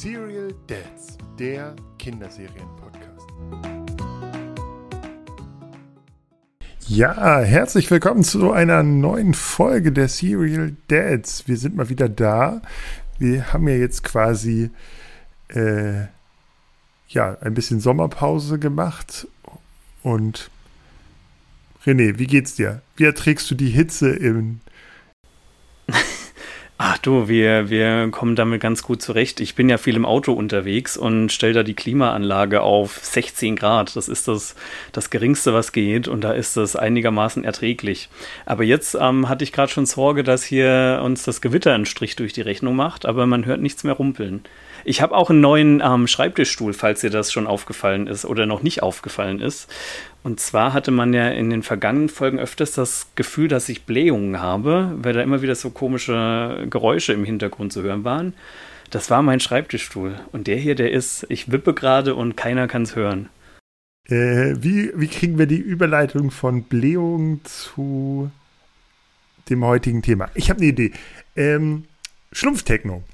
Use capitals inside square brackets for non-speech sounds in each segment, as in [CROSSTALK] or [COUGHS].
Serial Dads, der Kinderserien-Podcast. Ja, herzlich willkommen zu einer neuen Folge der Serial Dads. Wir sind mal wieder da. Wir haben ja jetzt quasi äh, ja ein bisschen Sommerpause gemacht und René, wie geht's dir? Wie erträgst du die Hitze im Ach du, wir, wir kommen damit ganz gut zurecht. Ich bin ja viel im Auto unterwegs und stelle da die Klimaanlage auf 16 Grad. Das ist das, das Geringste, was geht und da ist das einigermaßen erträglich. Aber jetzt ähm, hatte ich gerade schon Sorge, dass hier uns das Gewitter einen Strich durch die Rechnung macht, aber man hört nichts mehr rumpeln. Ich habe auch einen neuen ähm, Schreibtischstuhl, falls dir das schon aufgefallen ist oder noch nicht aufgefallen ist. Und zwar hatte man ja in den vergangenen Folgen öfters das Gefühl, dass ich Blähungen habe, weil da immer wieder so komische Geräusche im Hintergrund zu hören waren. Das war mein Schreibtischstuhl. Und der hier, der ist, ich wippe gerade und keiner kann es hören. Äh, wie, wie kriegen wir die Überleitung von Blähungen zu dem heutigen Thema? Ich habe eine Idee. Ähm, Schlumpftechno.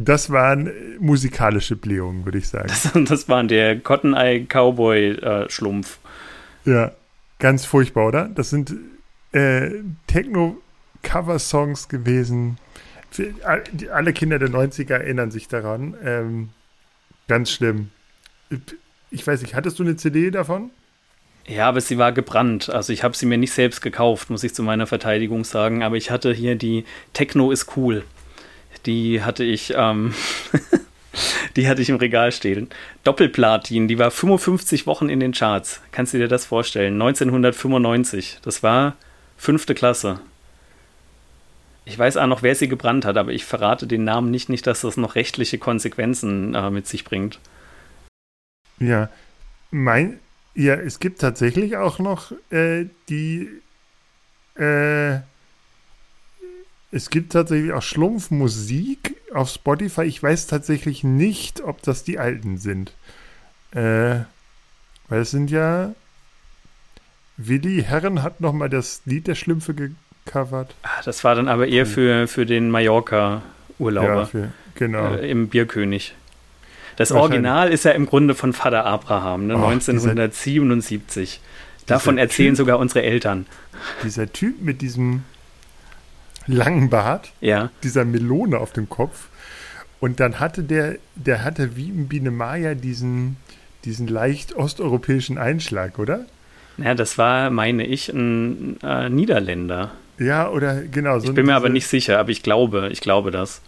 Das waren musikalische Blähungen, würde ich sagen. Das, das waren der Cotton Eye Cowboy äh, Schlumpf. Ja, ganz furchtbar, oder? Das sind äh, Techno-Cover-Songs gewesen. Alle Kinder der 90er erinnern sich daran. Ähm, ganz schlimm. Ich weiß nicht, hattest du eine CD davon? Ja, aber sie war gebrannt. Also ich habe sie mir nicht selbst gekauft, muss ich zu meiner Verteidigung sagen. Aber ich hatte hier die Techno ist cool. Die hatte ich ähm, [LAUGHS] Die hatte ich im Regal stehen. Doppelplatin, die war 55 Wochen in den Charts. Kannst du dir das vorstellen? 1995. Das war fünfte Klasse. Ich weiß auch noch, wer sie gebrannt hat, aber ich verrate den Namen nicht, nicht, dass das noch rechtliche Konsequenzen äh, mit sich bringt. Ja, mein, ja, es gibt tatsächlich auch noch äh, die, äh, es gibt tatsächlich auch Schlumpfmusik auf Spotify. Ich weiß tatsächlich nicht, ob das die alten sind. Äh, weil es sind ja. Willi Herren hat nochmal das Lied der Schlümpfe gecovert. Ach, das war dann aber eher für, für den Mallorca-Urlauber. Ja, für, genau. Äh, Im Bierkönig. Das Original ist ja im Grunde von Vater Abraham, ne, oh, 1977. Dieser, Davon dieser erzählen typ, sogar unsere Eltern. Dieser Typ mit diesem langen Bart, ja. dieser Melone auf dem Kopf. Und dann hatte der, der hatte wie im Biene Maya diesen, diesen leicht osteuropäischen Einschlag, oder? Ja, das war, meine ich, ein äh, Niederländer. Ja, oder genau. So ich bin mir aber nicht sicher, aber ich glaube, ich glaube das.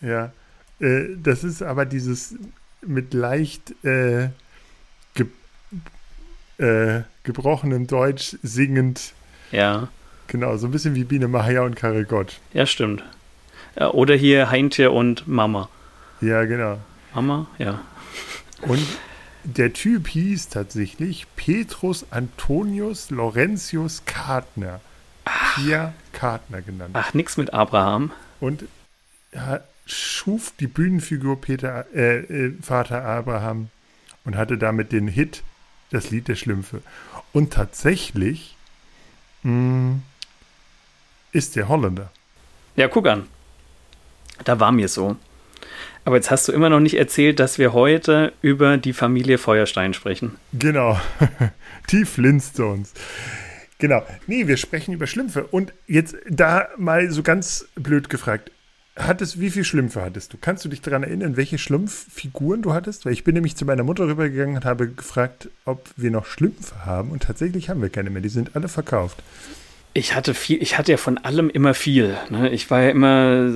Ja, äh, das ist aber dieses mit leicht äh, ge äh, gebrochenem Deutsch singend. Ja. Genau, so ein bisschen wie Biene Maya und Karel Gott. Ja, stimmt. Oder hier Heintje und Mama. Ja, genau. Mama, ja. Und der Typ hieß tatsächlich Petrus Antonius Laurentius Kartner. Pierre Kartner genannt. Ach, nix mit Abraham. Und er schuf die Bühnenfigur Peter, äh, äh, Vater Abraham und hatte damit den Hit, das Lied der Schlümpfe. Und tatsächlich mh, hm, ist der Holländer. Ja, guck an. Da war mir so. Aber jetzt hast du immer noch nicht erzählt, dass wir heute über die Familie Feuerstein sprechen. Genau. [LAUGHS] die Flintstones. Genau. Nee, wir sprechen über Schlümpfe. Und jetzt da mal so ganz blöd gefragt. Hattest, wie viele Schlümpfe hattest du? Kannst du dich daran erinnern, welche Schlumpffiguren du hattest? Weil ich bin nämlich zu meiner Mutter rübergegangen und habe gefragt, ob wir noch Schlümpfe haben. Und tatsächlich haben wir keine mehr. Die sind alle verkauft. Ich hatte viel, ich hatte ja von allem immer viel. Ne? Ich war ja immer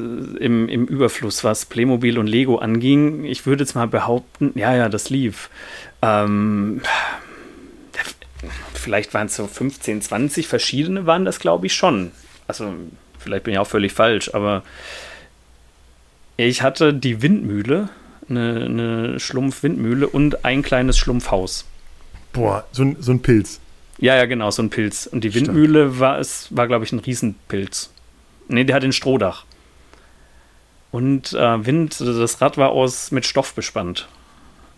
im, im Überfluss, was Playmobil und Lego anging. Ich würde jetzt mal behaupten, ja, ja, das lief. Ähm, vielleicht waren es so 15, 20 verschiedene waren das, glaube ich, schon. Also, vielleicht bin ich auch völlig falsch, aber ich hatte die Windmühle, eine, eine Schlumpfwindmühle und ein kleines Schlumpfhaus. Boah, so, so ein Pilz. Ja, ja, genau, so ein Pilz. Und die Windmühle Stark. war, es war, glaube ich, ein Riesenpilz. Nee, der hat ein Strohdach. Und äh, Wind, das Rad war aus mit Stoff bespannt.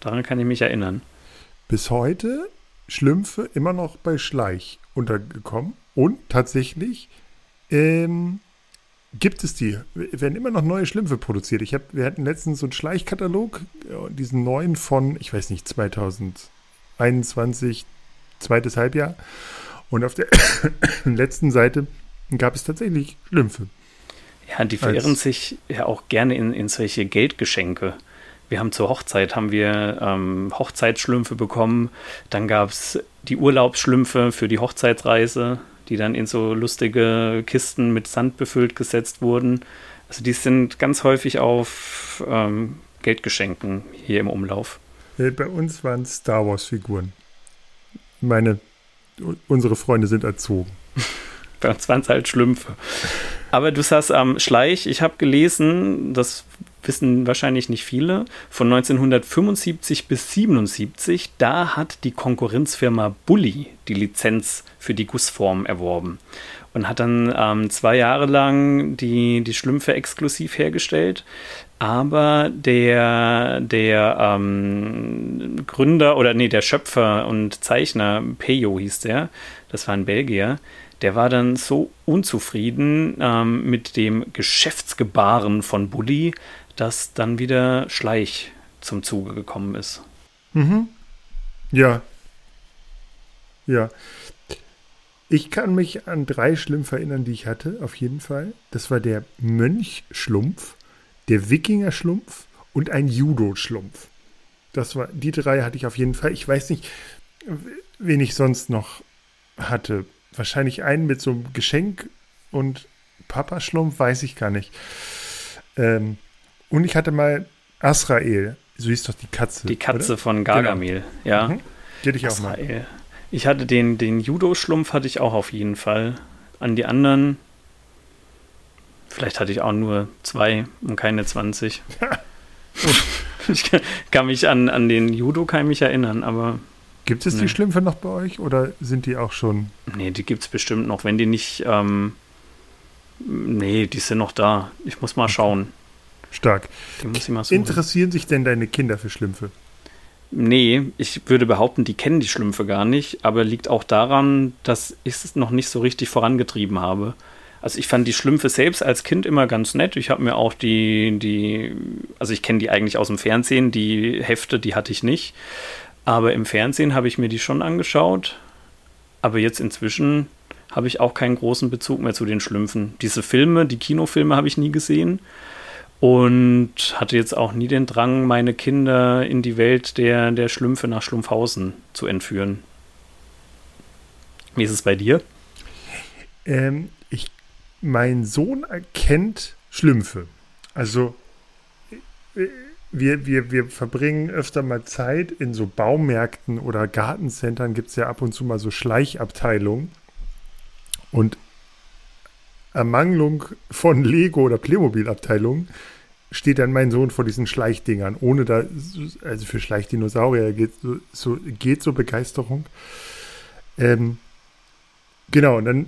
Daran kann ich mich erinnern. Bis heute Schlümpfe immer noch bei Schleich untergekommen und tatsächlich ähm, gibt es die. Werden immer noch neue Schlümpfe produziert. Ich hab, wir hatten letztens so einen Schleichkatalog, diesen neuen von, ich weiß nicht, 2021, zweites Halbjahr. Und auf der [COUGHS] letzten Seite gab es tatsächlich Schlümpfe. Ja, die verirren sich ja auch gerne in, in solche Geldgeschenke. Wir haben zur Hochzeit haben wir ähm, Hochzeitsschlümpfe bekommen. Dann gab es die Urlaubsschlümpfe für die Hochzeitsreise, die dann in so lustige Kisten mit Sand befüllt gesetzt wurden. Also die sind ganz häufig auf ähm, Geldgeschenken hier im Umlauf. Bei uns waren es Star Wars-Figuren. Meine, unsere Freunde sind erzogen. [LAUGHS] Bei uns waren es halt Schlümpfe. Aber du sagst am ähm, Schleich, ich habe gelesen, das wissen wahrscheinlich nicht viele, von 1975 bis 77, da hat die Konkurrenzfirma Bully die Lizenz für die Gussform erworben und hat dann ähm, zwei Jahre lang die, die Schlümpfe exklusiv hergestellt. Aber der, der ähm, Gründer oder nee, der Schöpfer und Zeichner, Peyo hieß der, das war ein Belgier, der war dann so unzufrieden ähm, mit dem Geschäftsgebaren von Bully, dass dann wieder Schleich zum Zuge gekommen ist. Mhm. Ja. Ja. Ich kann mich an drei Schlümpfe erinnern, die ich hatte, auf jeden Fall. Das war der Mönchschlumpf, der Wikinger-Schlumpf und ein Judo-Schlumpf. Das war, die drei hatte ich auf jeden Fall. Ich weiß nicht, wen ich sonst noch hatte wahrscheinlich einen mit so einem Geschenk und Papaschlumpf, weiß ich gar nicht. Ähm, und ich hatte mal Asrael, so hieß doch die Katze. Die Katze oder? von Gargamel, genau. ja. Mhm. Die hatte ich auch mal. Ich hatte den, den Judo-Schlumpf hatte ich auch auf jeden Fall. An die anderen, vielleicht hatte ich auch nur zwei und keine 20. [LAUGHS] ich kann mich an, an den Judo kann mich erinnern, aber Gibt es die Schlümpfe noch bei euch oder sind die auch schon? Nee, die gibt es bestimmt noch. Wenn die nicht. Ähm, nee, die sind noch da. Ich muss mal schauen. Stark. Interessieren sich denn deine Kinder für Schlümpfe? Nee, ich würde behaupten, die kennen die Schlümpfe gar nicht, aber liegt auch daran, dass ich es noch nicht so richtig vorangetrieben habe. Also ich fand die Schlümpfe selbst als Kind immer ganz nett. Ich habe mir auch die, die, also ich kenne die eigentlich aus dem Fernsehen, die Hefte, die hatte ich nicht. Aber im Fernsehen habe ich mir die schon angeschaut. Aber jetzt inzwischen habe ich auch keinen großen Bezug mehr zu den Schlümpfen. Diese Filme, die Kinofilme habe ich nie gesehen. Und hatte jetzt auch nie den Drang, meine Kinder in die Welt der, der Schlümpfe nach Schlumpfhausen zu entführen. Wie ist es bei dir? Ähm, mein Sohn erkennt Schlümpfe. Also wir, wir, wir verbringen öfter mal Zeit in so Baumärkten oder Gartencentern, gibt es ja ab und zu mal so Schleichabteilungen. Und Ermangelung von Lego- oder Playmobil-Abteilungen steht dann mein Sohn vor diesen Schleichdingern, ohne da, also für Schleichdinosaurier geht so geht so Begeisterung. Ähm, genau, und dann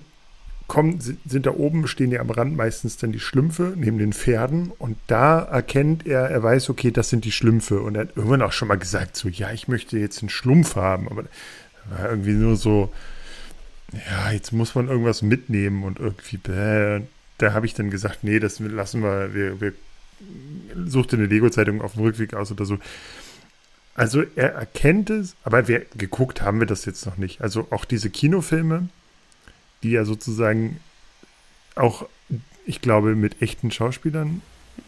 kommen, sind da oben, stehen ja am Rand meistens dann die Schlümpfe neben den Pferden und da erkennt er, er weiß, okay, das sind die Schlümpfe und er hat irgendwann auch schon mal gesagt, so, ja, ich möchte jetzt einen Schlumpf haben, aber irgendwie nur so, ja, jetzt muss man irgendwas mitnehmen und irgendwie, bäh. da habe ich dann gesagt, nee, das lassen wir, wir, wir suchte eine Lego-Zeitung auf dem Rückweg aus oder so. Also er erkennt es, aber wir geguckt haben wir das jetzt noch nicht. Also auch diese Kinofilme, die ja sozusagen auch, ich glaube, mit echten Schauspielern.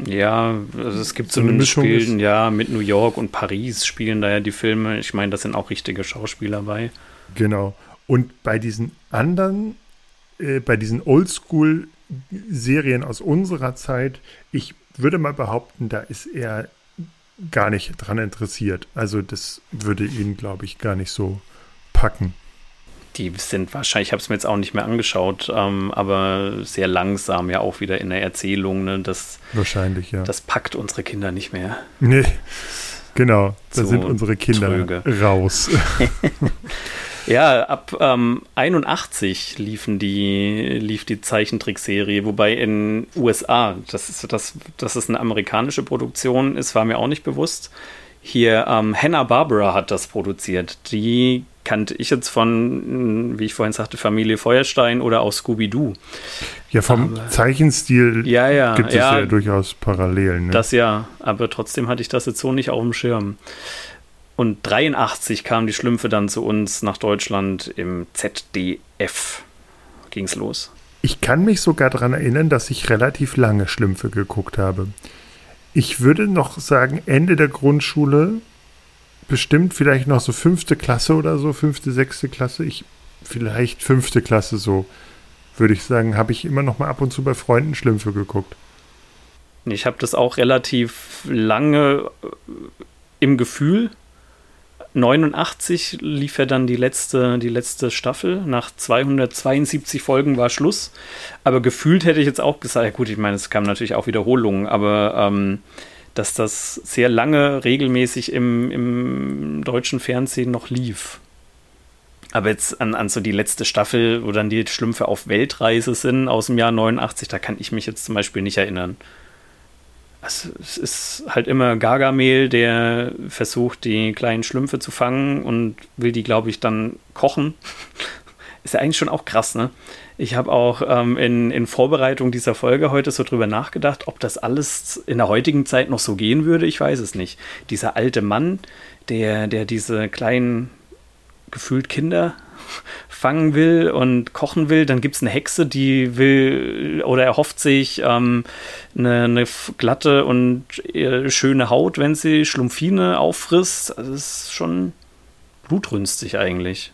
Ja, also es gibt so zumindest Spielen, ja, mit New York und Paris spielen da ja die Filme. Ich meine, das sind auch richtige Schauspieler bei. Genau. Und bei diesen anderen, äh, bei diesen Oldschool-Serien aus unserer Zeit, ich würde mal behaupten, da ist er gar nicht dran interessiert. Also das würde ihn, glaube ich, gar nicht so packen die sind wahrscheinlich, ich habe es mir jetzt auch nicht mehr angeschaut, ähm, aber sehr langsam ja auch wieder in der Erzählung. Ne? Das, wahrscheinlich, ja. Das packt unsere Kinder nicht mehr. Nee, genau. Da so sind unsere Kinder tröge. raus. [LAUGHS] ja, ab ähm, 81 liefen die, lief die Zeichentrickserie, wobei in USA, das ist, das, dass es eine amerikanische Produktion ist, war mir auch nicht bewusst Hier, ähm, Hanna-Barbera hat das produziert. Die kannte ich jetzt von, wie ich vorhin sagte, Familie Feuerstein oder auch Scooby-Doo. Ja, vom aber, Zeichenstil ja, ja, gibt es ja, ja durchaus Parallelen. Ne? Das ja, aber trotzdem hatte ich das jetzt so nicht auf dem Schirm. Und 83 kamen die Schlümpfe dann zu uns nach Deutschland im ZDF. Ging's los. Ich kann mich sogar daran erinnern, dass ich relativ lange Schlümpfe geguckt habe. Ich würde noch sagen, Ende der Grundschule bestimmt vielleicht noch so fünfte Klasse oder so, fünfte, sechste Klasse. Ich, vielleicht fünfte Klasse so, würde ich sagen, habe ich immer noch mal ab und zu bei Freunden Schlümpfe geguckt. Ich habe das auch relativ lange äh, im Gefühl. 89 lief ja dann die letzte, die letzte Staffel. Nach 272 Folgen war Schluss. Aber gefühlt hätte ich jetzt auch gesagt, ja gut, ich meine, es kamen natürlich auch Wiederholungen, aber ähm, dass das sehr lange regelmäßig im, im deutschen Fernsehen noch lief. Aber jetzt an, an so die letzte Staffel, wo dann die Schlümpfe auf Weltreise sind aus dem Jahr 89, da kann ich mich jetzt zum Beispiel nicht erinnern. Also, es ist halt immer Gargamel, der versucht, die kleinen Schlümpfe zu fangen und will die, glaube ich, dann kochen. Ist ja eigentlich schon auch krass, ne? Ich habe auch ähm, in, in Vorbereitung dieser Folge heute so drüber nachgedacht, ob das alles in der heutigen Zeit noch so gehen würde. Ich weiß es nicht. Dieser alte Mann, der, der diese kleinen, gefühlt Kinder [LAUGHS] fangen will und kochen will. Dann gibt es eine Hexe, die will oder erhofft sich ähm, eine, eine, glatte und äh, schöne Haut, wenn sie Schlumpfine auffrisst. Also das ist schon blutrünstig eigentlich.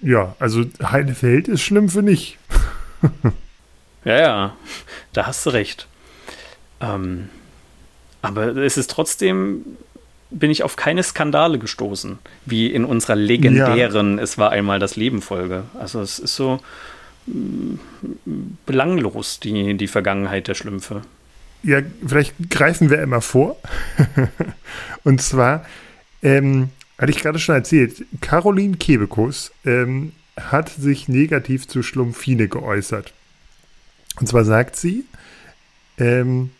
Ja, also Heidefeld ist schlimm für nicht. [LAUGHS] ja, ja, da hast du recht. Ähm, aber es ist trotzdem, bin ich auf keine Skandale gestoßen, wie in unserer legendären ja. Es war einmal das Leben Folge. Also es ist so mm, belanglos, die, die Vergangenheit der Schlümpfe. Ja, vielleicht greifen wir immer vor. [LAUGHS] Und zwar, ähm, hatte ich gerade schon erzählt, Caroline Kebekus ähm, hat sich negativ zu Schlumpfine geäußert. Und zwar sagt sie, ähm,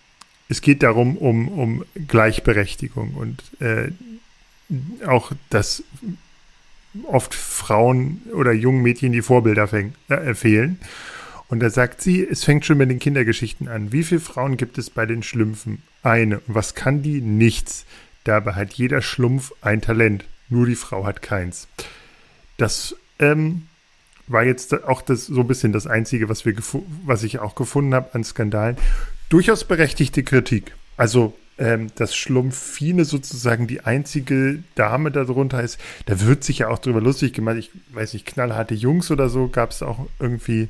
es geht darum, um, um Gleichberechtigung und äh, auch, dass oft Frauen oder jungen Mädchen die Vorbilder fäng, äh, fehlen. Und da sagt sie, es fängt schon mit den Kindergeschichten an. Wie viele Frauen gibt es bei den Schlümpfen? Eine. Was kann die? Nichts. Dabei hat jeder Schlumpf ein Talent, nur die Frau hat keins. Das ähm, war jetzt auch das, so ein bisschen das Einzige, was, wir was ich auch gefunden habe an Skandalen. Durchaus berechtigte Kritik. Also, ähm, dass Schlumpfine sozusagen die einzige Dame darunter ist, da wird sich ja auch drüber lustig gemacht. Ich weiß nicht, knallharte Jungs oder so gab es auch irgendwie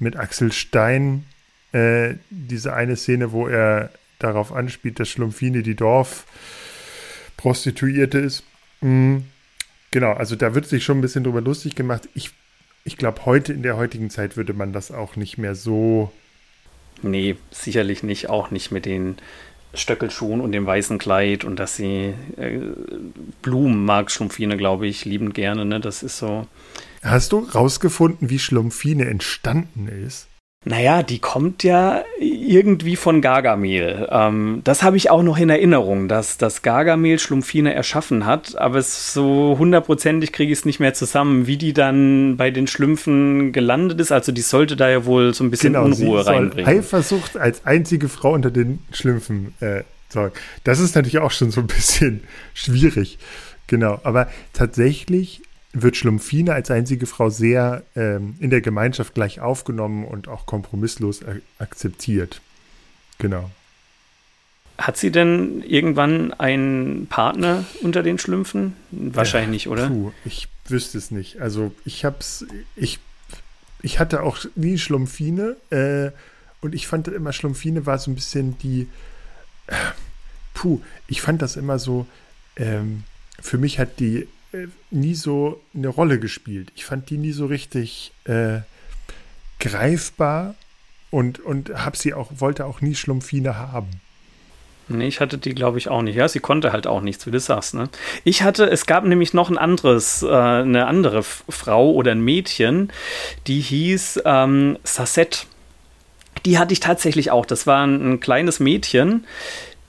mit Axel Stein äh, diese eine Szene, wo er darauf anspielt, dass Schlumpfine die Dorf Prostituierte ist. Mhm. Genau, also da wird sich schon ein bisschen drüber lustig gemacht. Ich, ich glaube, heute in der heutigen Zeit würde man das auch nicht mehr so. Nee, sicherlich nicht. Auch nicht mit den Stöckelschuhen und dem weißen Kleid und dass sie äh, Blumen mag Schlumpfine, glaube ich, liebend gerne. Ne? Das ist so. Hast du rausgefunden, wie Schlumpfine entstanden ist? Naja, die kommt ja irgendwie von Gargamel. Ähm, das habe ich auch noch in Erinnerung, dass das Gargamel Schlumpfine erschaffen hat, aber es so hundertprozentig kriege ich es nicht mehr zusammen, wie die dann bei den Schlümpfen gelandet ist. Also die sollte da ja wohl so ein bisschen genau, Unruhe sie reinbringen. Eifersucht als einzige Frau unter den Schlümpfen äh, sorgen. Das ist natürlich auch schon so ein bisschen schwierig. Genau, aber tatsächlich wird Schlumpfine als einzige Frau sehr ähm, in der Gemeinschaft gleich aufgenommen und auch kompromisslos akzeptiert. Genau. Hat sie denn irgendwann einen Partner unter den Schlümpfen? Wahrscheinlich nicht, oder? Puh, ich wüsste es nicht. Also ich hab's, ich, ich hatte auch nie Schlumpfine äh, und ich fand immer, Schlumpfine war so ein bisschen die, äh, puh, ich fand das immer so, ähm, für mich hat die äh, nie so eine Rolle gespielt. Ich fand die nie so richtig äh, greifbar und, und hab sie auch, wollte auch nie Schlumpfine haben. Nee, ich hatte die, glaube ich, auch nicht. Ja, sie konnte halt auch nichts, wie du sagst. Ne? Ich hatte, es gab nämlich noch ein anderes, äh, eine andere Frau oder ein Mädchen, die hieß ähm, Sassette. Die hatte ich tatsächlich auch. Das war ein, ein kleines Mädchen,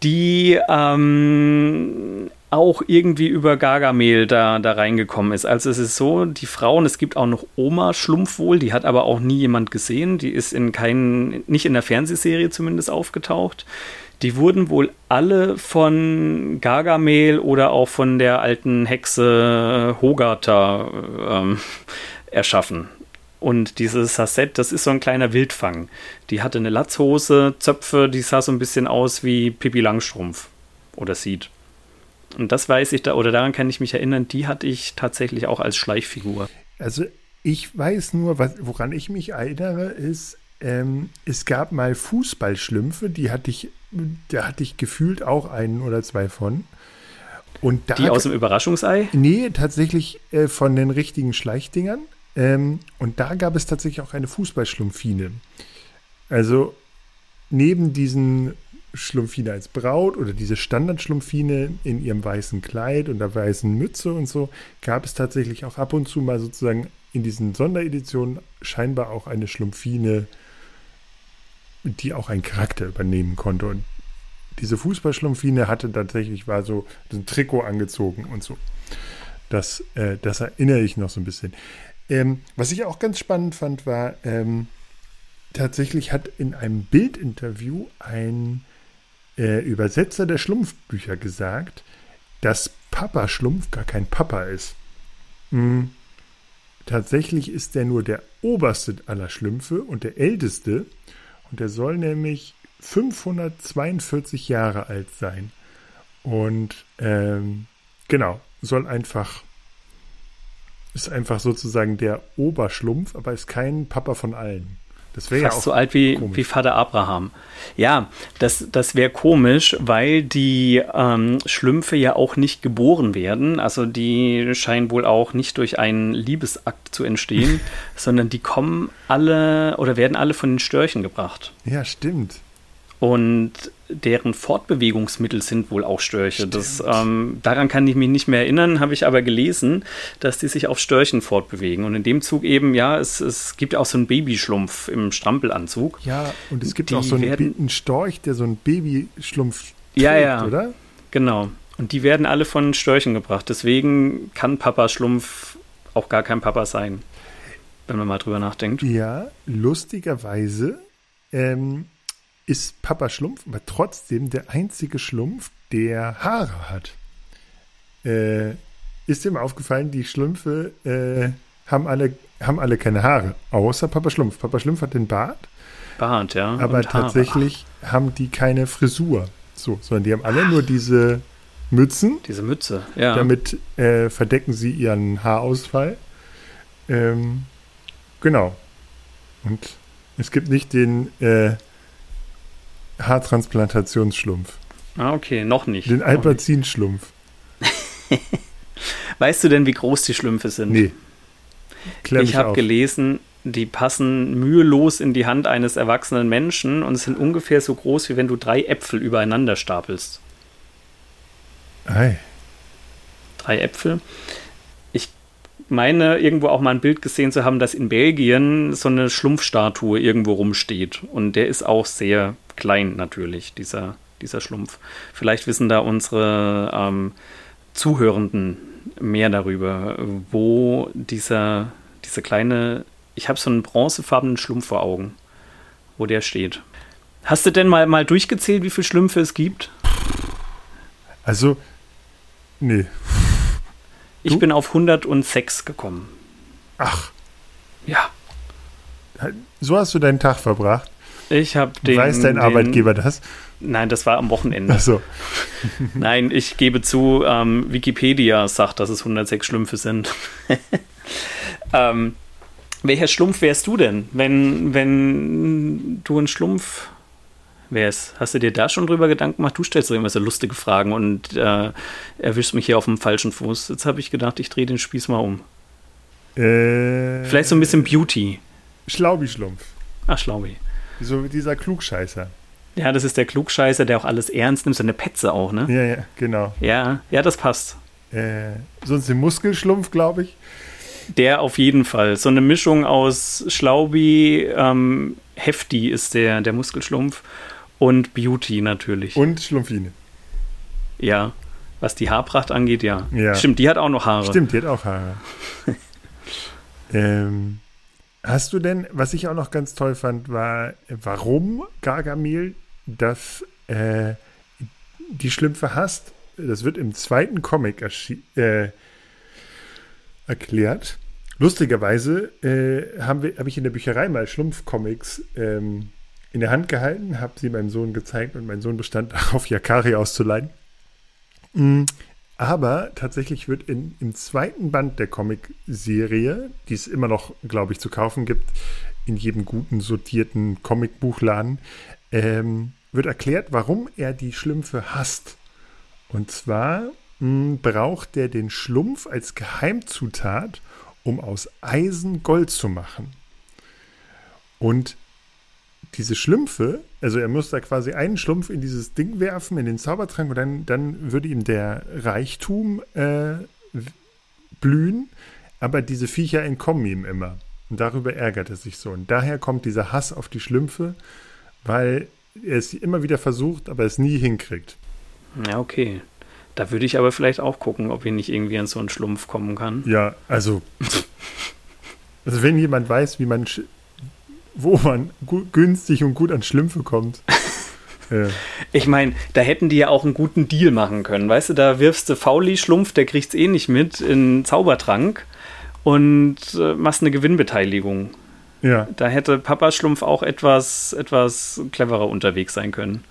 die ähm, auch irgendwie über Gargamel da, da reingekommen ist. Also es ist so, die Frauen, es gibt auch noch Oma Schlumpf wohl, die hat aber auch nie jemand gesehen. Die ist in keinen, nicht in der Fernsehserie zumindest aufgetaucht. Die wurden wohl alle von Gargamel oder auch von der alten Hexe Hogarta ähm, erschaffen. Und dieses Sassette, das ist so ein kleiner Wildfang. Die hatte eine Latzhose, Zöpfe, die sah so ein bisschen aus wie Pippi Langstrumpf. Oder sieht. Und das weiß ich da, oder daran kann ich mich erinnern, die hatte ich tatsächlich auch als Schleichfigur. Also ich weiß nur, was, woran ich mich erinnere, ist, ähm, es gab mal Fußballschlümpfe, die hatte ich, da hatte ich gefühlt auch einen oder zwei von. Und da, die aus dem Überraschungsei? Nee, tatsächlich äh, von den richtigen Schleichdingern. Ähm, und da gab es tatsächlich auch eine Fußballschlumpfine. Also neben diesen Schlumpfine als Braut oder diese Standardschlumpfine in ihrem weißen Kleid und der weißen Mütze und so, gab es tatsächlich auch ab und zu mal sozusagen in diesen Sondereditionen scheinbar auch eine Schlumpfine, die auch einen Charakter übernehmen konnte. Und diese Fußballschlumpfine hatte tatsächlich, war so ein Trikot angezogen und so. Das, äh, das erinnere ich noch so ein bisschen. Ähm, was ich auch ganz spannend fand, war, ähm, tatsächlich hat in einem Bildinterview ein äh, Übersetzer der Schlumpfbücher gesagt, dass Papa Schlumpf gar kein Papa ist. Hm. Tatsächlich ist er nur der oberste aller Schlümpfe und der älteste. Und er soll nämlich 542 Jahre alt sein. Und ähm, genau, soll einfach, ist einfach sozusagen der Oberschlumpf, aber ist kein Papa von allen. Das wäre ja auch so alt wie, wie Vater Abraham. Ja, das, das wäre komisch, weil die ähm, Schlümpfe ja auch nicht geboren werden. Also die scheinen wohl auch nicht durch einen Liebesakt zu entstehen, [LAUGHS] sondern die kommen alle oder werden alle von den Störchen gebracht. Ja, stimmt. Und deren Fortbewegungsmittel sind wohl auch Störche. Das, ähm, daran kann ich mich nicht mehr erinnern, habe ich aber gelesen, dass die sich auf Störchen fortbewegen. Und in dem Zug eben, ja, es, es gibt auch so einen Babyschlumpf im Strampelanzug. Ja, und es gibt die auch so einen, werden, einen, Storch, der so einen Babyschlumpf trägt, ja, ja, oder? Genau. Und die werden alle von Störchen gebracht. Deswegen kann Papa Schlumpf auch gar kein Papa sein, wenn man mal drüber nachdenkt. Ja, lustigerweise ähm, ist Papa Schlumpf aber trotzdem der einzige Schlumpf, der Haare hat. Äh, ist dir mal aufgefallen, die Schlümpfe äh, haben, alle, haben alle keine Haare, außer Papa Schlumpf. Papa Schlumpf hat den Bart. Bart, ja. Aber tatsächlich Haare. haben die keine Frisur. So, sondern die haben alle nur diese Mützen. Diese Mütze, ja. Damit äh, verdecken sie ihren Haarausfall. Ähm, genau. Und es gibt nicht den äh, Haartransplantationsschlumpf. Ah, okay, noch nicht. Den Alpazin-Schlumpf. [LAUGHS] weißt du denn, wie groß die Schlümpfe sind? Nee. Klär ich habe gelesen, die passen mühelos in die Hand eines erwachsenen Menschen und sind ungefähr so groß, wie wenn du drei Äpfel übereinander stapelst. Ei. Drei Äpfel. Meine, irgendwo auch mal ein Bild gesehen zu haben, dass in Belgien so eine Schlumpfstatue irgendwo rumsteht. Und der ist auch sehr klein natürlich, dieser, dieser Schlumpf. Vielleicht wissen da unsere ähm, Zuhörenden mehr darüber, wo dieser, diese kleine, ich habe so einen bronzefarbenen Schlumpf vor Augen, wo der steht. Hast du denn mal, mal durchgezählt, wie viele Schlümpfe es gibt? Also, nee. Ich du? bin auf 106 gekommen. Ach. Ja. So hast du deinen Tag verbracht? Ich habe den. Weiß dein den, Arbeitgeber das? Nein, das war am Wochenende. Ach so. [LAUGHS] Nein, ich gebe zu, ähm, Wikipedia sagt, dass es 106 Schlümpfe sind. [LAUGHS] ähm, welcher Schlumpf wärst du denn, wenn, wenn du ein Schlumpf wärst? Hast du dir da schon drüber Gedanken gemacht? Du stellst doch immer so lustige Fragen und äh, erwischst mich hier auf dem falschen Fuß. Jetzt habe ich gedacht, ich drehe den Spieß mal um. Äh, Vielleicht so ein bisschen Beauty. Schlaubi-Schlumpf. Ach, Schlaubi. So wie dieser Klugscheißer. Ja, das ist der Klugscheißer, der auch alles ernst nimmt, so eine Petze auch, ne? Ja, ja, genau. Ja, ja, das passt. Äh, sonst den Muskelschlumpf, glaube ich. Der auf jeden Fall. So eine Mischung aus Schlaubi, ähm, Hefti ist der, der Muskelschlumpf und Beauty natürlich. Und Schlumpfine. Ja. Was die Haarpracht angeht, ja. Ja. Stimmt, die hat auch noch Haare. Stimmt, die hat auch Haare. [LAUGHS] ähm, hast du denn, was ich auch noch ganz toll fand, war, warum Gargamel das, äh, die Schlümpfe hasst? Das wird im zweiten Comic äh, erklärt. Lustigerweise äh, habe hab ich in der Bücherei mal Schlumpfcomics ähm, in der Hand gehalten, habe sie meinem Sohn gezeigt und mein Sohn bestand darauf, Yakari auszuleihen. Mm, aber tatsächlich wird in, im zweiten Band der Comic-Serie, die es immer noch, glaube ich, zu kaufen gibt, in jedem guten sortierten Comicbuchladen, ähm, wird erklärt, warum er die Schlümpfe hasst. Und zwar mh, mm, braucht er den Schlumpf als Geheimzutat, um aus Eisen Gold zu machen. Und diese Schlümpfe, also er muss da quasi einen Schlumpf in dieses Ding werfen, in den Zaubertrank, und dann, dann würde ihm der Reichtum äh, blühen, aber diese Viecher entkommen ihm immer. Und darüber ärgert er sich so. Und daher kommt dieser Hass auf die Schlümpfe, weil er es immer wieder versucht, aber es nie hinkriegt. Ja, okay. Da würde ich aber vielleicht auch gucken, ob ich nicht irgendwie an so einen Schlumpf kommen kann. Ja, also. [LAUGHS] also wenn jemand weiß, wie man wo man günstig und gut an Schlümpfe kommt. [LAUGHS] ja. Ich meine, da hätten die ja auch einen guten Deal machen können. Weißt du, da wirfst du Fauli-Schlumpf, der kriegt es eh nicht mit, in Zaubertrank und äh, machst eine Gewinnbeteiligung. Ja. Da hätte Papas Schlumpf auch etwas, etwas cleverer unterwegs sein können.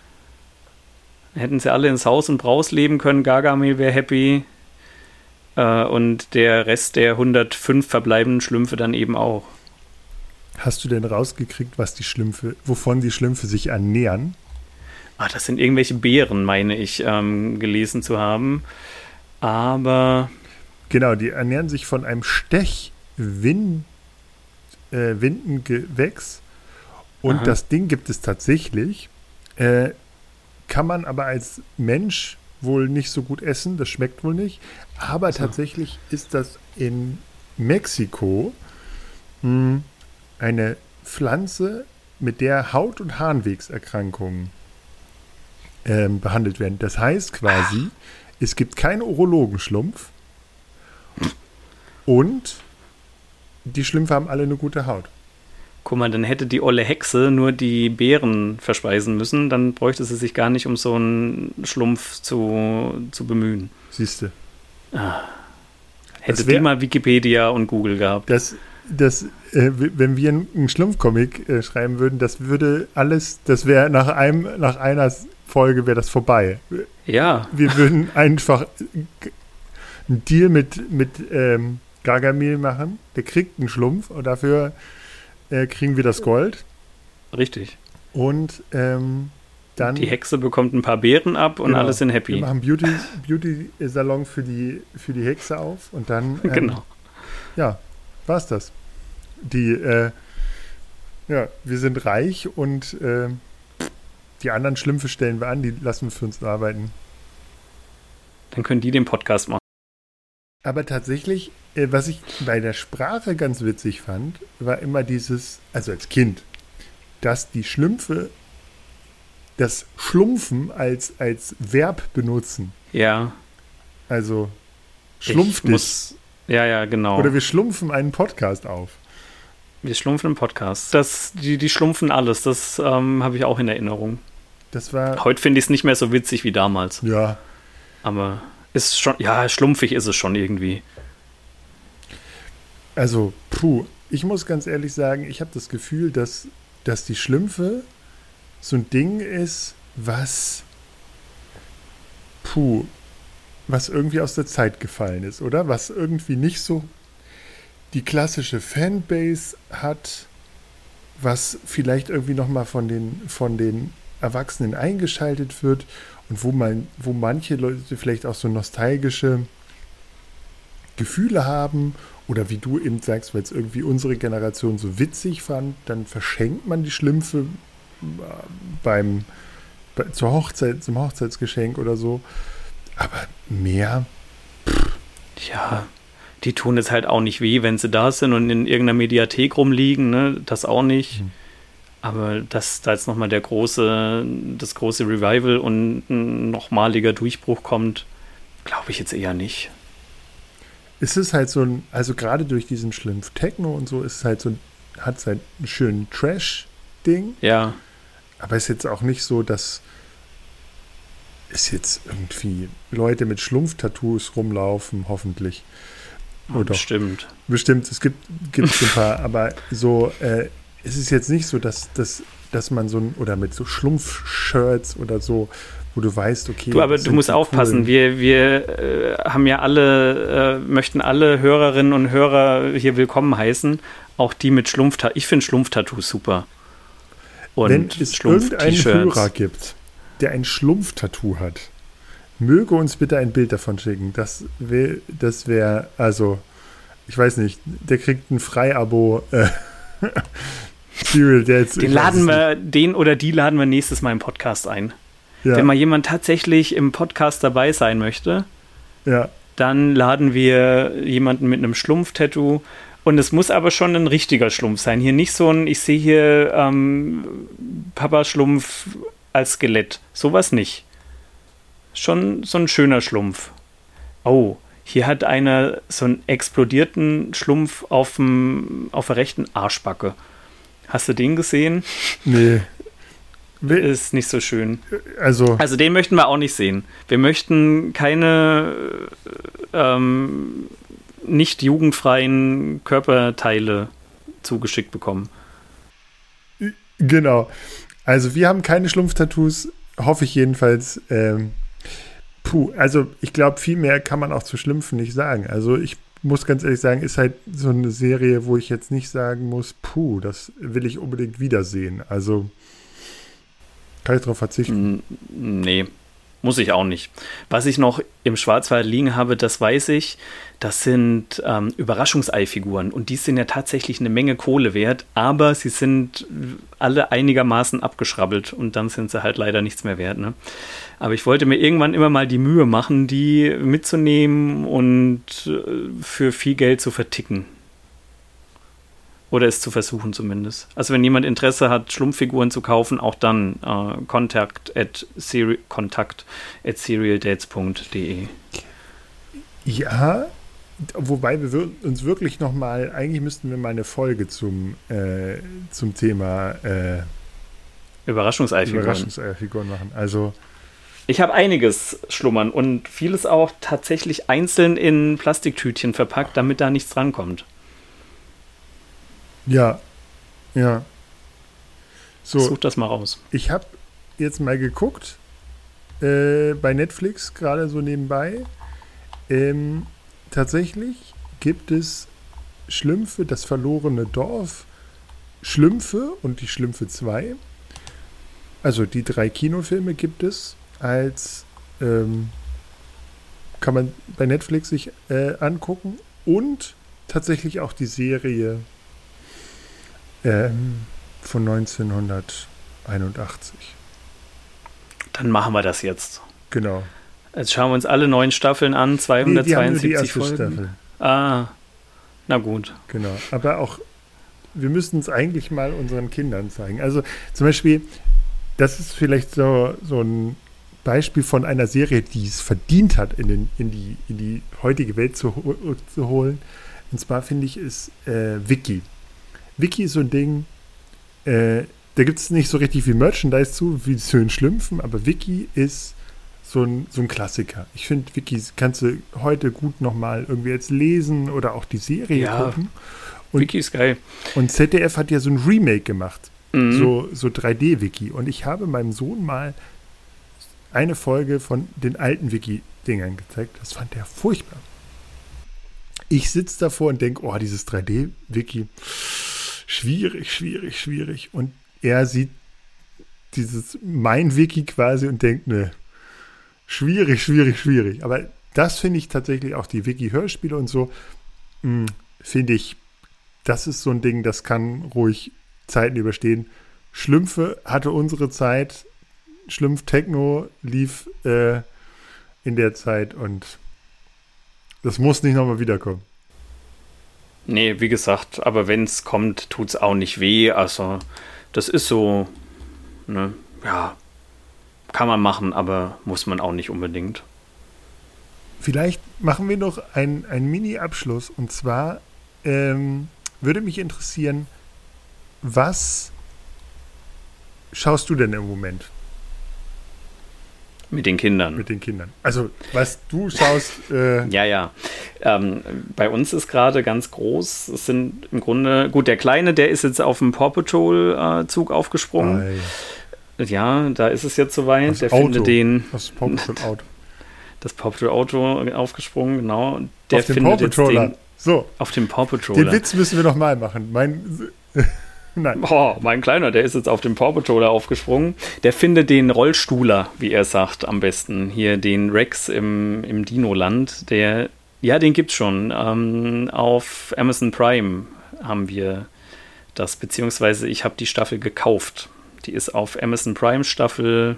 Hätten sie alle ins Haus und Braus leben können, Gargamel wäre happy. Äh, und der Rest der 105 verbleibenden Schlümpfe dann eben auch. Hast du denn rausgekriegt, was die Schlümpfe, wovon die Schlümpfe sich ernähren? Ah, das sind irgendwelche Beeren, meine ich, ähm, gelesen zu haben. Aber. Genau, die ernähren sich von einem Stechwindengewächs. Äh, und Aha. das Ding gibt es tatsächlich. Äh, kann man aber als Mensch wohl nicht so gut essen, das schmeckt wohl nicht. Aber so. tatsächlich ist das in Mexiko mh, hm, eine Pflanze, mit der Haut- und Harnwegserkrankungen ähm, behandelt werden. Das heißt quasi, es gibt keinen Urologenschlumpf und die Schlümpfe haben alle eine gute Haut. Guck mal, dann hätte die olle Hexe nur die Beeren verspeisen müssen, dann bräuchte sie sich gar nicht um so einen Schlumpf zu, zu bemühen. Siehste. Ah. Hätte die mal Wikipedia und Google gehabt. Das, das, äh, wenn wir einen Schlumpfcomic äh, schreiben würden, das würde alles, das wäre nach einem, nach einer Folge wäre das vorbei. Ja. Wir würden einfach einen Deal mit, mit ähm, Gargamel machen. Der kriegt einen Schlumpf und dafür äh, kriegen wir das Gold. Richtig. Und ähm, dann. Die Hexe bekommt ein paar Beeren ab und genau. alle sind happy. Wir machen Beauty, Beauty für die, für die Hexe auf und dann. [LAUGHS] Ähm, genau. Ja, war es das. Die, äh, ja, wir sind reich und äh, die anderen Schlümpfe stellen wir an, die lassen wir für uns arbeiten. Dann können die den Podcast machen. Aber tatsächlich, äh, was ich bei der Sprache ganz witzig fand, war immer dieses, also als Kind, dass die Schlümpfe das Schlumpfen als, als Verb benutzen. Ja. Also schlumpf dich. Ja, ja, genau. Oder wir schlumpfen einen Podcast auf. Wir schlumpfen einen Podcast. Das, die, die schlumpfen alles, das ähm, habe ich auch in Erinnerung. Das war. Heute finde ich es nicht mehr so witzig wie damals. Ja. Aber ist schon, ja, schlumpfig ist es schon irgendwie. Also, puh, ich muss ganz ehrlich sagen, ich habe das Gefühl, dass, dass die Schlümpfe so ein Ding ist, was, puh, was irgendwie aus der Zeit gefallen ist, oder? Was irgendwie nicht so die klassische Fanbase hat, was vielleicht irgendwie nochmal von den, von den Erwachsenen eingeschaltet wird und wo man, wo manche Leute vielleicht auch so nostalgische Gefühle haben oder wie du eben sagst, weil es irgendwie unsere Generation so witzig fand, dann verschenkt man die Schlümpfe äh, beim bei, zur Hochzeit, zum Hochzeitsgeschenk oder so. Aber mehr. Pff. Ja, die tun es halt auch nicht weh, wenn sie da sind und in irgendeiner Mediathek rumliegen, ne? Das auch nicht. Mhm. Aber dass da jetzt nochmal der große, das große Revival und ein nochmaliger Durchbruch kommt, Glaube ich jetzt eher nicht. Es ist halt so ein, also gerade durch diesen Schlimpf Techno und so ist es halt so, hat es halt einen schönen Trash-Ding. Ja. Aber es ist jetzt auch nicht so, dass es jetzt irgendwie Leute mit Schlumpf-Tattoos rumlaufen, hoffentlich. Oder Bestimmt. Bestimmt, es gibt, gibt [LAUGHS] ein paar, aber so, äh, es ist jetzt nicht so, dass, dass, dass man so ein, oder mit so Schlumpf-Shirts oder so, wo du weißt, okay. Du, aber du musst aufpassen, cool. wir, wir äh, haben ja alle, äh, möchten alle Hörerinnen und Hörer hier willkommen heißen, auch die mit Schlumpftattoos. Ich finde Schlumpftattoos super. Und Wenn es irgendeinen Hörer gibt, der ein Schlumpftattoo hat, möge uns bitte ein Bild davon schicken. Das wäre, das wär, also, ich weiß nicht, der kriegt ein Freiabo. Äh, [LAUGHS] Serial Dads. Den laden wir, den oder die laden wir nächstes Mal im Podcast ein. Ja. Wenn mal jemand tatsächlich im Podcast dabei sein möchte, ja. dann laden wir jemanden mit einem Schlumpf-Tattoo. Und es muss aber schon ein richtiger Schlumpf sein. Hier nicht so ein, ich sehe hier ähm, Papa Schlumpf als Skelett. Sowas nicht. Schon so ein schöner Schlumpf. Oh, hier hat einer so einen explodierten Schlumpf auf, dem, auf der rechten Arschbacke. Hast du den gesehen? [LAUGHS] Nee. Ist nicht so schön. Also, also den möchten wir auch nicht sehen. Wir möchten keine ähm, nicht jugendfreien Körperteile zugeschickt bekommen. Genau. Also wir haben keine Schlumpftattoos, hoffe ich jedenfalls. Ähm, puh, also ich glaube, viel mehr kann man auch zu Schlümpfen nicht sagen. Also ich muss ganz ehrlich sagen, ist halt so eine Serie, wo ich jetzt nicht sagen muss, puh, das will ich unbedingt wiedersehen. Also kann ich darauf verzichten? Nee, muss ich auch nicht. Was ich noch im Schwarzwald liegen habe, das weiß ich. Das sind ähm, Überraschungseifiguren und die sind ja tatsächlich eine Menge Kohle wert, aber sie sind alle einigermaßen abgeschrabbelt und dann sind sie halt leider nichts mehr wert. Ne? Aber ich wollte mir irgendwann immer mal die Mühe machen, die mitzunehmen und äh, für viel Geld zu verticken. Oder es zu versuchen zumindest. Also wenn jemand Interesse hat, Schlumpffiguren zu kaufen, auch dann äh, kontakt at, seri kontakt at serialdates.de. Ja, wobei wir uns wirklich noch mal, eigentlich müssten wir mal eine Folge zum, äh, zum Thema äh, Überraschungseifiguren. Überraschungseifiguren machen. Also ich habe einiges schlummern und vieles auch tatsächlich einzeln in Plastiktütchen verpackt, damit da nichts drankommt. Ja, ja. So, Such das mal raus. Ich habe jetzt mal geguckt äh, bei Netflix, gerade so nebenbei. Ähm, tatsächlich gibt es Schlümpfe, das verlorene Dorf, Schlümpfe und die Schlümpfe 2. Also die drei Kinofilme gibt es als ähm, kann man bei Netflix sich äh, angucken und tatsächlich auch die Serie ähm, von 1981. Dann machen wir das jetzt. Genau. Jetzt schauen wir uns alle neun Staffeln an, 272 nee, Folgen. Staffel. Ah, na gut. Genau. Aber auch, wir müssten es eigentlich mal unseren Kindern zeigen. Also zum Beispiel, das ist vielleicht so, so ein Beispiel von einer Serie, die es verdient hat, in, den, in, die, in die heutige Welt zu, zu holen. Und zwar finde ich, ist äh, Wiki. Wiki ist so ein Ding, äh, da gibt es nicht so richtig viel Merchandise zu, wie zu den Schlümpfen, aber Wiki ist so ein, so ein Klassiker. Ich finde, Wiki kannst du heute gut nochmal irgendwie jetzt lesen oder auch die Serie ja, gucken. Und, Wiki ist geil. Und ZDF hat ja so ein Remake gemacht. Mhm. So, so 3D-Wiki. Und ich habe meinem Sohn mal eine Folge von den alten Wiki-Dingern gezeigt. Das fand er furchtbar. Ich sitze davor und denke, oh, dieses 3D-Wiki, schwierig, schwierig, schwierig. Und er sieht dieses mein Wiki quasi und denkt, ne, schwierig, schwierig, schwierig. Aber das finde ich tatsächlich auch die Wiki-Hörspiele und so, hm, finde ich, das ist so ein Ding, das kann ruhig Zeiten überstehen. Schlümpfe hatte unsere Zeit, Schlumpf Techno lief äh, in der Zeit und das muss nicht nochmal wiederkommen. Nee, wie gesagt, aber wenn es kommt, tut es auch nicht weh. Also, das ist so, ne, ja, kann man machen, aber muss man auch nicht unbedingt. Vielleicht machen wir noch einen Mini-Abschluss. Und zwar ähm, würde mich interessieren, was schaust du denn im Moment? Mit den Kindern. Mit den Kindern. Also, was du schaust. [LAUGHS] Äh ja, ja. Ähm, bei uns ist gerade ganz groß. Es sind im Grunde, gut, der Kleine, der ist jetzt auf dem Paw Patrol-Zug äh, aufgesprungen. Ei. Ja, da ist es jetzt soweit. Das der Auto. findet den. Das Paw Patrol [LAUGHS] Auto. Das Paw Patrol Auto aufgesprungen, genau. Der auf findet den Paw Patroller. Den, so. Auf dem Paw Patroller. Den Witz müssen wir nochmal machen. Mein. [LAUGHS] Nein. Boah, mein Kleiner, der ist jetzt auf dem Paw Patroller aufgesprungen. Der findet den Rollstuhler, wie er sagt, am besten. Hier den Rex im, im Dino-Land. Der, ja, den gibt's schon. Ähm, auf Amazon Prime haben wir das, beziehungsweise ich habe die Staffel gekauft. Die ist auf Amazon Prime Staffel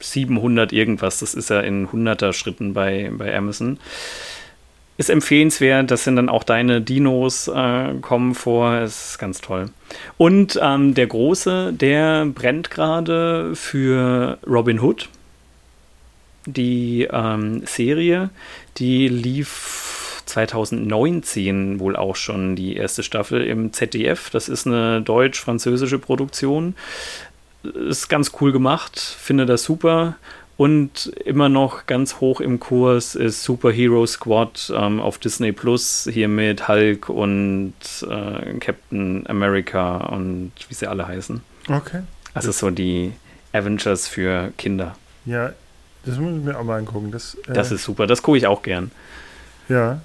700 irgendwas. Das ist ja in 100er Schritten bei, bei Amazon ist empfehlenswert. Das sind dann auch deine Dinos äh, kommen vor. Es ist ganz toll. Und ähm, der Große, der brennt gerade für Robin Hood. Die ähm, Serie, die lief 2019 wohl auch schon die erste Staffel im ZDF. Das ist eine deutsch-französische Produktion. Ist ganz cool gemacht, finde das super. Und immer noch ganz hoch im Kurs ist Superhero Squad ähm, auf Disney Plus, hier mit Hulk und äh, Captain America und wie sie alle heißen. Okay. Also so die Avengers für Kinder. Ja, das muss ich mir auch mal angucken. Das, äh, das ist super, das gucke ich auch gern. Ja,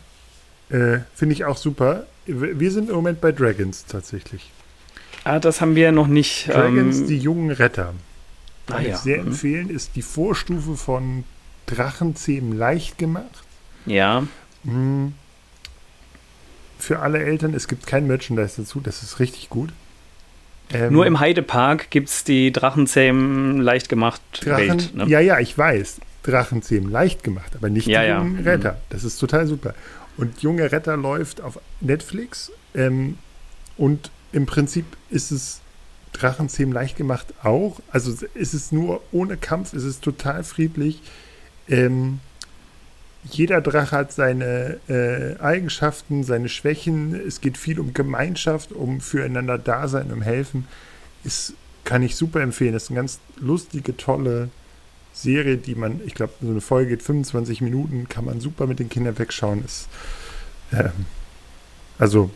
äh, finde ich auch super. Wir sind im Moment bei Dragons tatsächlich. Ah, das haben wir noch nicht. Dragons, ähm, die jungen Retter. Kann ah, ich ja. sehr mhm. empfehlen, ist die Vorstufe von Drachenzähmen leicht gemacht. Ja. Mhm. Für alle Eltern, es gibt kein Merchandise dazu, das ist richtig gut. Ähm, Nur im Heidepark gibt es die Drachenzähmen leicht gemacht Drachen, Welt. Ne? Ja, ja, ich weiß. Drachenzähmen leicht gemacht, aber nicht ja, die ja. jungen Retter. Mhm. Das ist total super. Und Junge Retter läuft auf Netflix ähm, und im Prinzip ist es Drachenzähmen leicht gemacht auch. Also ist es nur ohne Kampf, ist es total friedlich. Ähm, jeder Drache hat seine äh, Eigenschaften, seine Schwächen. Es geht viel um Gemeinschaft, um füreinander Dasein, um Helfen. Ist, kann ich super empfehlen. Das ist eine ganz lustige, tolle Serie, die man, ich glaube, so eine Folge geht 25 Minuten, kann man super mit den Kindern wegschauen. Ist, ähm, also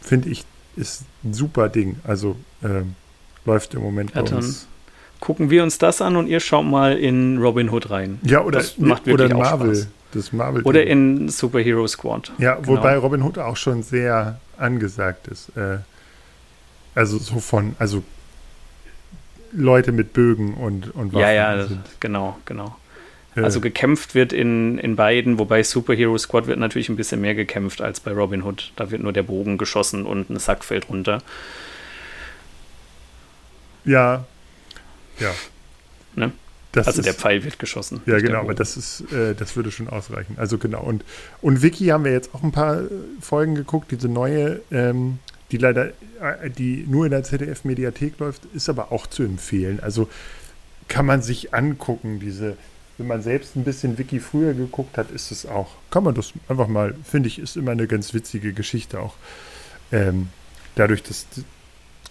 finde ich, ist ein super Ding. Also ähm, läuft im Moment ja, bei uns. Gucken wir uns das an und ihr schaut mal in Robin Hood rein. Ja, oder, das macht oder Marvel. Spaß. Das Marvel oder in Superhero Squad. Ja, genau. wobei Robin Hood auch schon sehr angesagt ist. Äh, also so von, also Leute mit Bögen und, und Waffen. Ja, ja, sind. genau, genau. Äh, also gekämpft wird in, in beiden, wobei Superhero Squad wird natürlich ein bisschen mehr gekämpft als bei Robin Hood. Da wird nur der Bogen geschossen und ein Sack fällt runter. Ja. Ja. Ne? also ist, der Pfeil wird geschossen. Ja, genau, aber das ist, äh, das würde schon ausreichen. Also genau. Und, und Wiki haben wir jetzt auch ein paar äh, Folgen geguckt, diese neue, ähm, die leider, äh, die nur in der ZDF-Mediathek läuft, ist aber auch zu empfehlen. Also kann man sich angucken, diese, wenn man selbst ein bisschen Wiki früher geguckt hat, ist es auch, kann man das einfach mal, finde ich, ist immer eine ganz witzige Geschichte auch. Ähm, dadurch, dass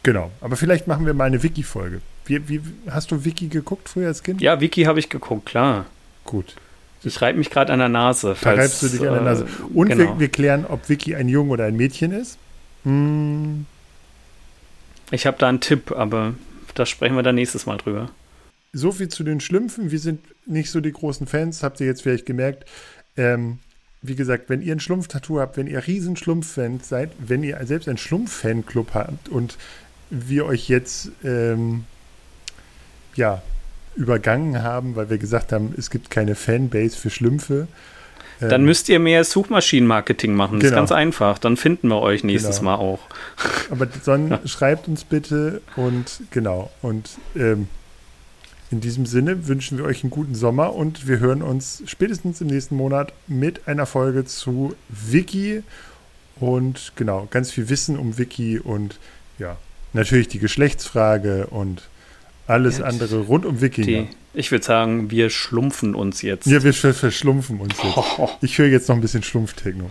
Genau, aber vielleicht machen wir mal eine Wiki-Folge. Wie, wie, hast du Wiki geguckt früher als Kind? Ja, Wiki habe ich geguckt, klar. Gut. Ich reibe mich gerade an der Nase. Falls, da reibst du dich an der Nase. Äh, Und genau. wir, wir, klären, ob Wiki ein Junge oder ein Mädchen ist. Hm. Ich habe da einen Tipp, aber da sprechen wir dann nächstes Mal drüber. So viel zu den Schlümpfen. Wir sind nicht so die großen Fans, habt ihr jetzt vielleicht gemerkt. Ähm, wie gesagt, wenn ihr ein Schlumpftattoo habt, wenn ihr riesen Schlumpf-Fans seid, wenn ihr selbst einen Schlumpf-Fanclub habt und wir euch jetzt ähm, ja, übergangen haben, weil wir gesagt haben, es gibt keine Fanbase für Schlümpfe. Dann ähm, müsst ihr mehr Suchmaschinenmarketing machen. Das genau. ist ganz einfach. Dann finden wir euch nächstes genau. Mal auch. [LAUGHS] Aber dann ja. schreibt uns bitte und genau. Und ähm, in diesem Sinne wünschen wir euch einen guten Sommer und wir hören uns spätestens im nächsten Monat mit einer Folge zu Wiki und genau, ganz viel Wissen um Wiki und ja, natürlich die Geschlechtsfrage und Alles andere rund um Wikinger. Die, ich würde sagen, wir schlumpfen uns jetzt. Ja, wir verschlumpfen uns jetzt. Ich höre jetzt noch ein bisschen Schlumpftechno.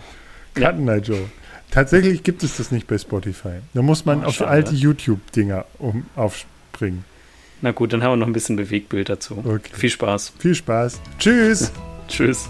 Cut ja. Joe. Tatsächlich gibt es das nicht bei Spotify. Da muss man oh, auf schade. alte YouTube-Dinger um, aufspringen. Na gut, dann haben wir noch ein bisschen Bewegbild dazu. Okay. Viel Spaß. Viel Spaß. Tschüss. [LAUGHS] Tschüss.